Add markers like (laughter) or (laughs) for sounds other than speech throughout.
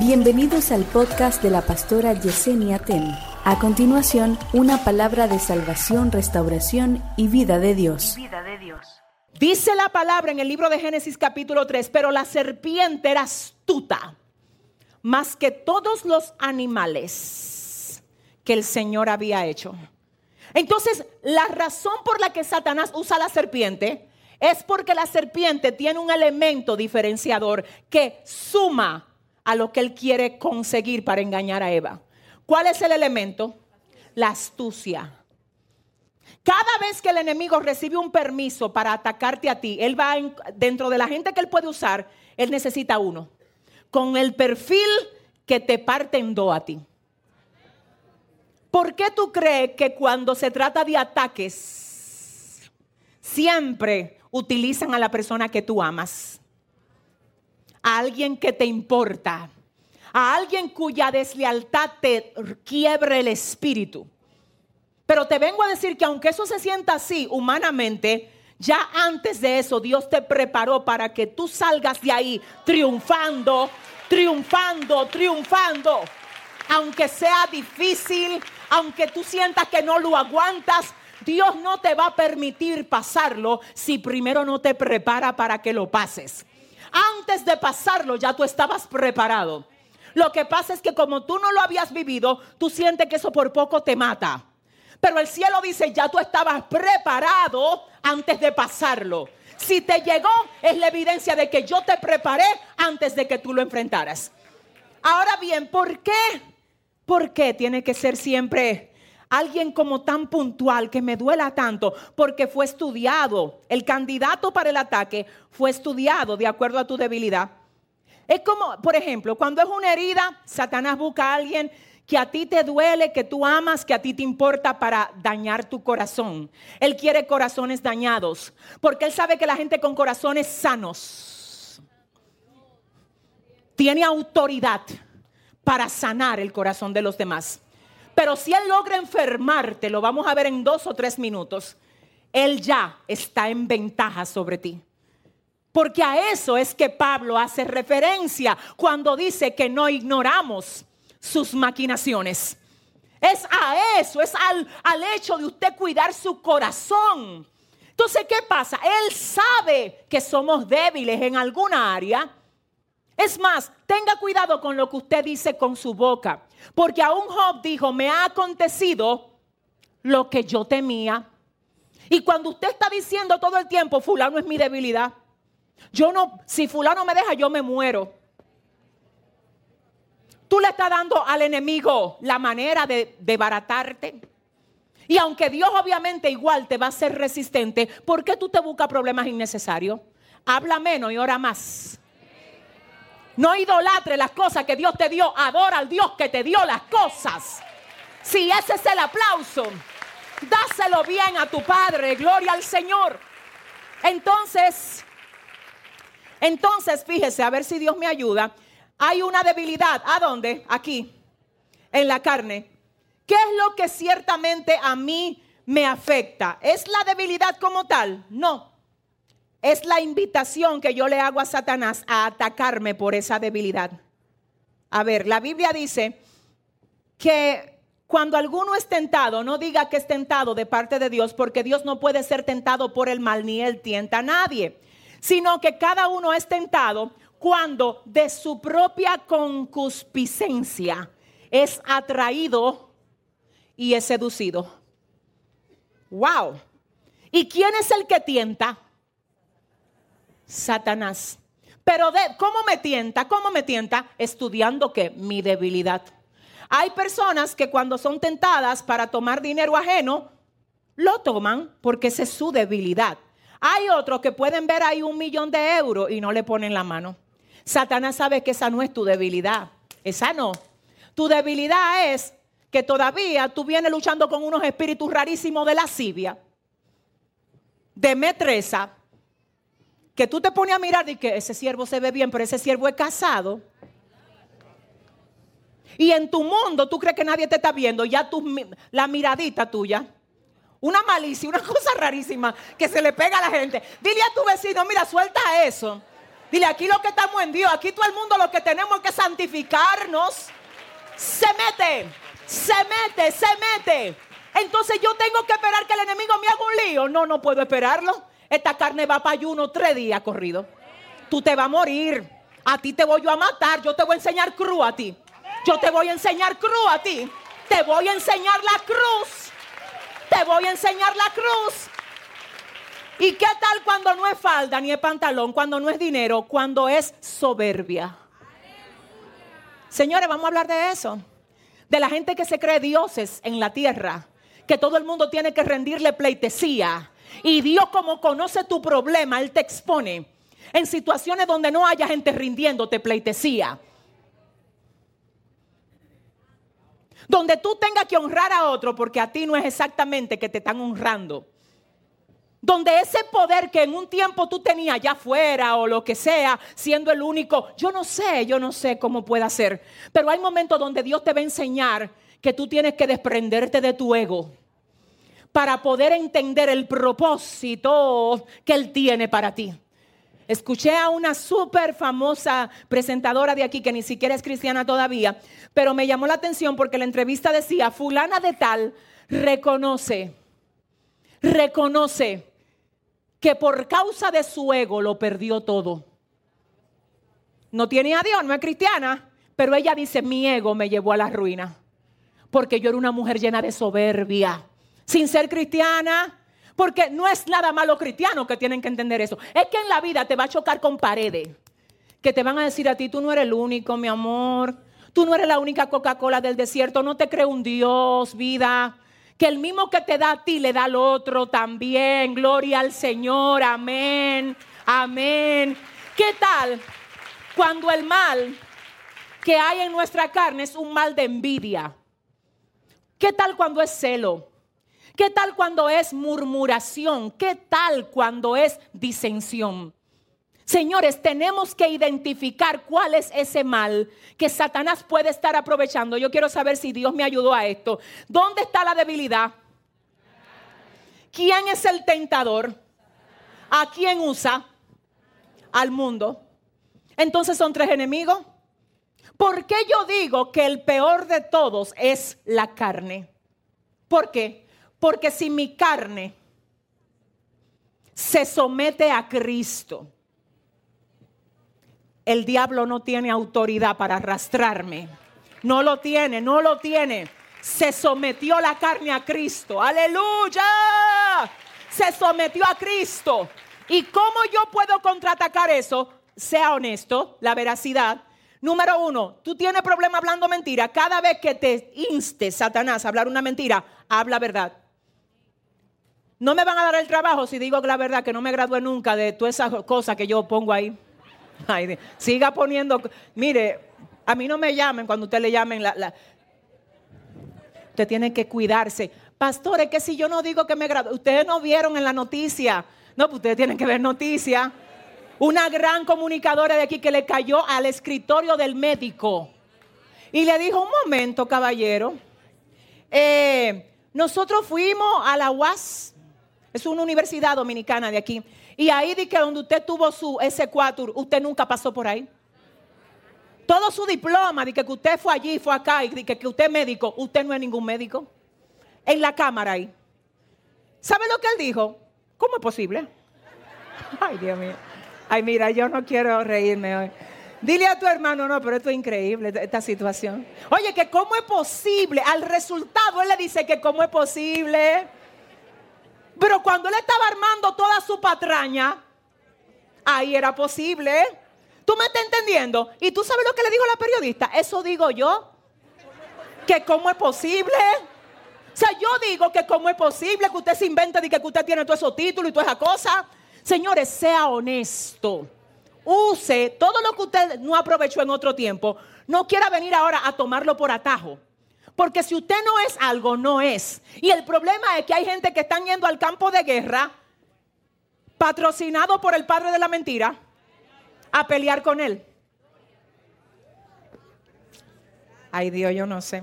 Bienvenidos al podcast de la pastora Yesenia Ten. A continuación, una palabra de salvación, restauración y vida de Dios. vida de Dios. Dice la palabra en el libro de Génesis capítulo 3, pero la serpiente era astuta más que todos los animales que el Señor había hecho. Entonces, la razón por la que Satanás usa la serpiente es porque la serpiente tiene un elemento diferenciador que suma a lo que él quiere conseguir para engañar a Eva. ¿Cuál es el elemento? La astucia. Cada vez que el enemigo recibe un permiso para atacarte a ti, él va dentro de la gente que él puede usar, él necesita uno. Con el perfil que te parte en dos a ti. ¿Por qué tú crees que cuando se trata de ataques, siempre utilizan a la persona que tú amas? A alguien que te importa. A alguien cuya deslealtad te quiebre el espíritu. Pero te vengo a decir que aunque eso se sienta así humanamente, ya antes de eso Dios te preparó para que tú salgas de ahí triunfando, triunfando, triunfando. Aunque sea difícil, aunque tú sientas que no lo aguantas, Dios no te va a permitir pasarlo si primero no te prepara para que lo pases. Antes de pasarlo ya tú estabas preparado. Lo que pasa es que como tú no lo habías vivido, tú sientes que eso por poco te mata. Pero el cielo dice, ya tú estabas preparado antes de pasarlo. Si te llegó, es la evidencia de que yo te preparé antes de que tú lo enfrentaras. Ahora bien, ¿por qué? ¿Por qué tiene que ser siempre alguien como tan puntual que me duela tanto? Porque fue estudiado. El candidato para el ataque fue estudiado de acuerdo a tu debilidad. Es como, por ejemplo, cuando es una herida, Satanás busca a alguien que a ti te duele, que tú amas, que a ti te importa para dañar tu corazón. Él quiere corazones dañados, porque él sabe que la gente con corazones sanos tiene autoridad para sanar el corazón de los demás. Pero si él logra enfermarte, lo vamos a ver en dos o tres minutos, él ya está en ventaja sobre ti. Porque a eso es que Pablo hace referencia cuando dice que no ignoramos sus maquinaciones. Es a eso, es al, al, hecho de usted cuidar su corazón. Entonces, ¿qué pasa? Él sabe que somos débiles en alguna área. Es más, tenga cuidado con lo que usted dice con su boca. Porque aún Job dijo, me ha acontecido lo que yo temía. Y cuando usted está diciendo todo el tiempo, fulano es mi debilidad. Yo no, si fulano me deja, yo me muero. Tú le estás dando al enemigo la manera de debaratarte. Y aunque Dios obviamente igual te va a ser resistente, ¿por qué tú te buscas problemas innecesarios? Habla menos y ora más. No idolatre las cosas que Dios te dio. Adora al Dios que te dio las cosas. Si ese es el aplauso, dáselo bien a tu Padre. Gloria al Señor. Entonces, entonces fíjese, a ver si Dios me ayuda hay una debilidad. ¿A dónde? Aquí, en la carne. ¿Qué es lo que ciertamente a mí me afecta? ¿Es la debilidad como tal? No. Es la invitación que yo le hago a Satanás a atacarme por esa debilidad. A ver, la Biblia dice que cuando alguno es tentado, no diga que es tentado de parte de Dios, porque Dios no puede ser tentado por el mal, ni él tienta a nadie, sino que cada uno es tentado cuando de su propia concupiscencia es atraído y es seducido. Wow. ¿Y quién es el que tienta? Satanás. Pero de, ¿cómo me tienta? ¿Cómo me tienta? Estudiando que mi debilidad. Hay personas que cuando son tentadas para tomar dinero ajeno, lo toman porque esa es su debilidad. Hay otros que pueden ver ahí un millón de euros y no le ponen la mano. Satanás sabe que esa no es tu debilidad. Esa no. Tu debilidad es que todavía tú vienes luchando con unos espíritus rarísimos de lascivia, de metresa, que tú te pones a mirar y que ese siervo se ve bien, pero ese siervo es casado. Y en tu mundo tú crees que nadie te está viendo, ya tu, la miradita tuya, una malicia, una (laughs) cosa rarísima que se le pega a la gente. Dile a tu vecino, mira, suelta eso. Dile, aquí lo que estamos en Dios, aquí todo el mundo lo que tenemos que santificarnos. Se mete, se mete, se mete. Entonces yo tengo que esperar que el enemigo me haga un lío. No, no puedo esperarlo. Esta carne va para ayuno tres días corrido. Tú te vas a morir. A ti te voy yo a matar. Yo te voy a enseñar cruz a ti. Yo te voy a enseñar cruz a ti. Te voy a enseñar la cruz. Te voy a enseñar la cruz. ¿Y qué tal cuando no es falda ni es pantalón? Cuando no es dinero, cuando es soberbia. Señores, vamos a hablar de eso. De la gente que se cree dioses en la tierra. Que todo el mundo tiene que rendirle pleitesía. Y Dios como conoce tu problema, Él te expone en situaciones donde no haya gente rindiéndote pleitesía. Donde tú tengas que honrar a otro porque a ti no es exactamente que te están honrando. Donde ese poder que en un tiempo tú tenías allá afuera o lo que sea, siendo el único, yo no sé, yo no sé cómo pueda ser. Pero hay momentos donde Dios te va a enseñar que tú tienes que desprenderte de tu ego para poder entender el propósito que Él tiene para ti. Escuché a una súper famosa presentadora de aquí que ni siquiera es cristiana todavía, pero me llamó la atención porque la entrevista decía, fulana de tal reconoce, reconoce que por causa de su ego lo perdió todo. No tiene a Dios, no es cristiana, pero ella dice, mi ego me llevó a la ruina, porque yo era una mujer llena de soberbia, sin ser cristiana, porque no es nada malo cristiano que tienen que entender eso. Es que en la vida te va a chocar con paredes. Que te van a decir a ti, tú no eres el único, mi amor. Tú no eres la única Coca-Cola del desierto. No te cree un Dios, vida. Que el mismo que te da a ti le da al otro también. Gloria al Señor. Amén. Amén. ¿Qué tal cuando el mal que hay en nuestra carne es un mal de envidia? ¿Qué tal cuando es celo? ¿Qué tal cuando es murmuración? ¿Qué tal cuando es disensión? Señores, tenemos que identificar cuál es ese mal que Satanás puede estar aprovechando. Yo quiero saber si Dios me ayudó a esto. ¿Dónde está la debilidad? ¿Quién es el tentador? ¿A quién usa? Al mundo. Entonces son tres enemigos. ¿Por qué yo digo que el peor de todos es la carne? ¿Por qué? Porque si mi carne se somete a Cristo, el diablo no tiene autoridad para arrastrarme. No lo tiene, no lo tiene. Se sometió la carne a Cristo. Aleluya. Se sometió a Cristo. ¿Y cómo yo puedo contraatacar eso? Sea honesto, la veracidad. Número uno, tú tienes problema hablando mentira. Cada vez que te inste Satanás a hablar una mentira, habla verdad. No me van a dar el trabajo si digo la verdad que no me gradué nunca de todas esas cosas que yo pongo ahí. (laughs) siga poniendo, mire, a mí no me llamen cuando usted le llamen la, Usted tiene que cuidarse. Pastores, que si yo no digo que me gradué, ustedes no vieron en la noticia. No, pues ustedes tienen que ver noticia. Una gran comunicadora de aquí que le cayó al escritorio del médico y le dijo, un momento, caballero, eh, nosotros fuimos a la UAS es una universidad dominicana de aquí. Y ahí di que donde usted tuvo su S4, usted nunca pasó por ahí. Todo su diploma, de que usted fue allí, fue acá, y de que, usted es médico, usted no es ningún médico. En la cámara ahí. ¿Sabe lo que él dijo? ¿Cómo es posible? (laughs) Ay, Dios mío. Ay, mira, yo no quiero reírme hoy. Dile a tu hermano, no, pero esto es increíble, esta situación. Oye, que cómo es posible. Al resultado él le dice que cómo es posible. Pero cuando él estaba armando toda su patraña, ahí era posible. ¿Tú me estás entendiendo? Y tú sabes lo que le dijo la periodista. Eso digo yo. Que cómo es posible. O sea, yo digo que cómo es posible que usted se invente de que usted tiene todos esos títulos y toda esa cosa. Señores, sea honesto. Use todo lo que usted no aprovechó en otro tiempo. No quiera venir ahora a tomarlo por atajo. Porque si usted no es algo, no es. Y el problema es que hay gente que están yendo al campo de guerra, patrocinado por el padre de la mentira, a pelear con él. Ay Dios, yo no sé.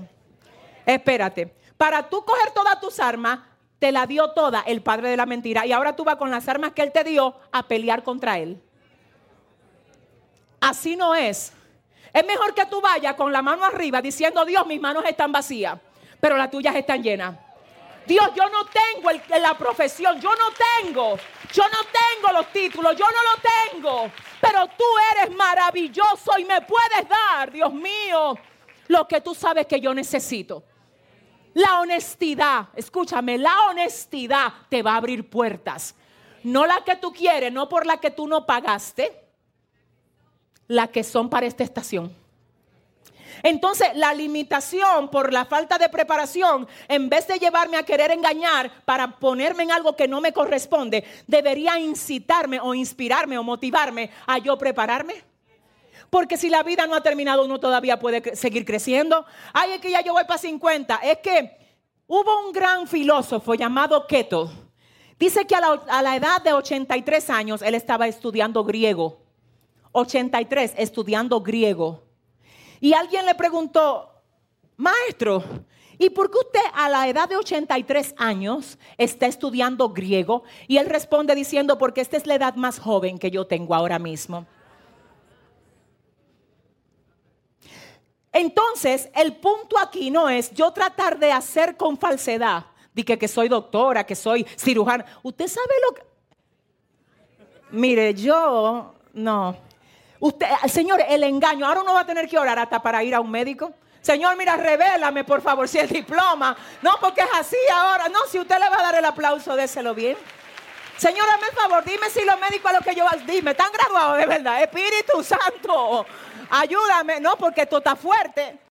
Espérate, para tú coger todas tus armas, te la dio toda el padre de la mentira y ahora tú vas con las armas que él te dio a pelear contra él. Así no es. Es mejor que tú vayas con la mano arriba diciendo, Dios, mis manos están vacías, pero las tuyas están llenas. Dios, yo no tengo la profesión, yo no tengo, yo no tengo los títulos, yo no lo tengo, pero tú eres maravilloso y me puedes dar, Dios mío, lo que tú sabes que yo necesito. La honestidad, escúchame, la honestidad te va a abrir puertas. No la que tú quieres, no por la que tú no pagaste, la que son para esta estación. Entonces, la limitación por la falta de preparación, en vez de llevarme a querer engañar para ponerme en algo que no me corresponde, debería incitarme o inspirarme o motivarme a yo prepararme. Porque si la vida no ha terminado, uno todavía puede seguir creciendo. Ay, es que ya yo voy para 50. Es que hubo un gran filósofo llamado Keto. Dice que a la, a la edad de 83 años él estaba estudiando griego. 83 estudiando griego. Y alguien le preguntó, maestro, ¿y por qué usted a la edad de 83 años está estudiando griego? Y él responde diciendo, porque esta es la edad más joven que yo tengo ahora mismo. Entonces, el punto aquí no es yo tratar de hacer con falsedad, de que, que soy doctora, que soy cirujana. Usted sabe lo que... Mire, yo no. Usted, Señor, el engaño. Ahora uno va a tener que orar hasta para ir a un médico. Señor, mira, revélame por favor si el diploma. No, porque es así ahora. No, si usted le va a dar el aplauso, déselo bien. Señor, dame el favor, dime si los médicos a lo que yo dime, están graduados de verdad. Espíritu Santo, ayúdame. No, porque esto está fuerte.